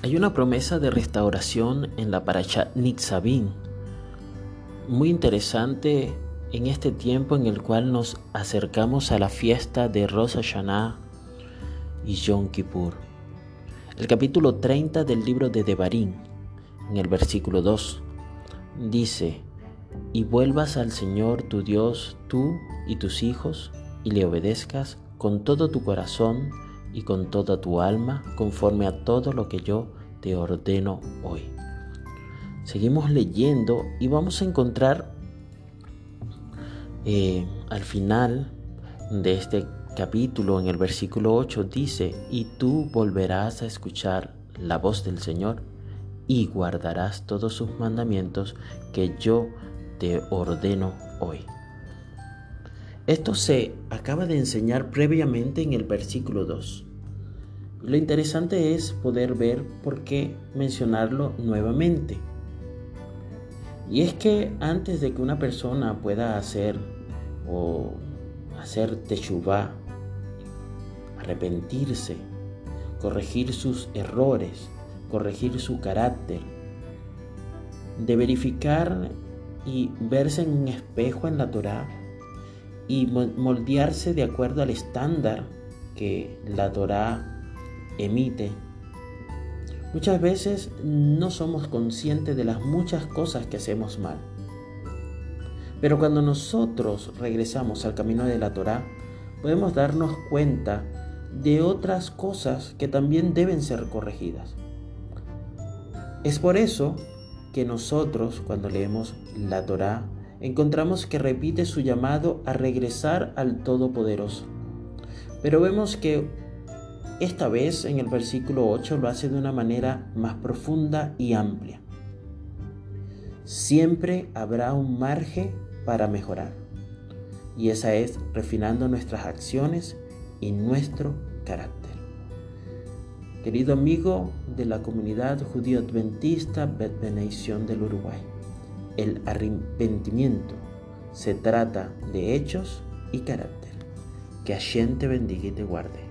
Hay una promesa de restauración en la Parashat Nitzavim, muy interesante en este tiempo en el cual nos acercamos a la fiesta de Rosh Hashanah y Yom Kippur. El capítulo 30 del libro de Devarim, en el versículo 2, dice, y vuelvas al Señor tu Dios, tú y tus hijos, y le obedezcas con todo tu corazón y con toda tu alma, conforme a todo lo que yo te ordeno hoy. Seguimos leyendo y vamos a encontrar eh, al final de este capítulo, en el versículo 8, dice, y tú volverás a escuchar la voz del Señor y guardarás todos sus mandamientos que yo te ordeno hoy. Esto se acaba de enseñar previamente en el versículo 2. Lo interesante es poder ver por qué mencionarlo nuevamente. Y es que antes de que una persona pueda hacer o hacer techubá, arrepentirse, corregir sus errores, corregir su carácter, de verificar y verse en un espejo en la Torá y moldearse de acuerdo al estándar que la Torá emite. Muchas veces no somos conscientes de las muchas cosas que hacemos mal. Pero cuando nosotros regresamos al camino de la Torá, podemos darnos cuenta de otras cosas que también deben ser corregidas. Es por eso que nosotros, cuando leemos la Torá, encontramos que repite su llamado a regresar al Todopoderoso. Pero vemos que esta vez en el versículo 8 lo hace de una manera más profunda y amplia. Siempre habrá un margen para mejorar. Y esa es refinando nuestras acciones y nuestro carácter. Querido amigo de la comunidad judío adventista Bet del Uruguay, el arrepentimiento se trata de hechos y carácter. Que Hashem te bendiga y te guarde.